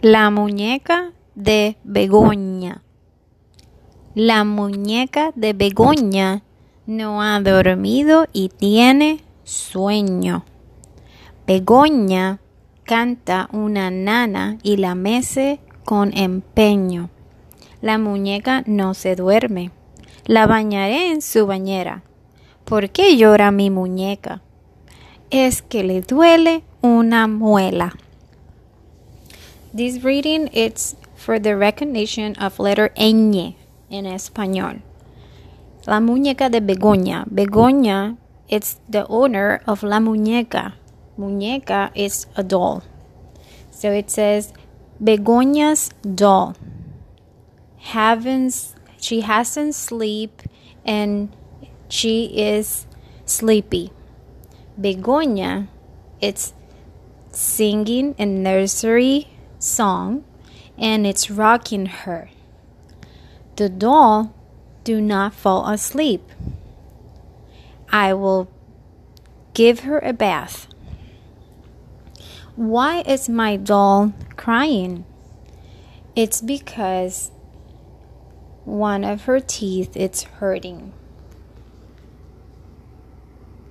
La muñeca de Begoña. La muñeca de Begoña no ha dormido y tiene sueño. Begoña canta una nana y la mece con empeño. La muñeca no se duerme. La bañaré en su bañera. ¿Por qué llora mi muñeca? Es que le duele una muela. This reading is for the recognition of letter ñ in español. La muñeca de Begoña. Begoña is the owner of la muñeca. Muñeca is a doll. So it says Begoña's doll. Haven't she hasn't sleep and she is sleepy. Begoña it's singing in nursery song and it's rocking her. The doll do not fall asleep. I will give her a bath. Why is my doll crying? It's because one of her teeth is hurting.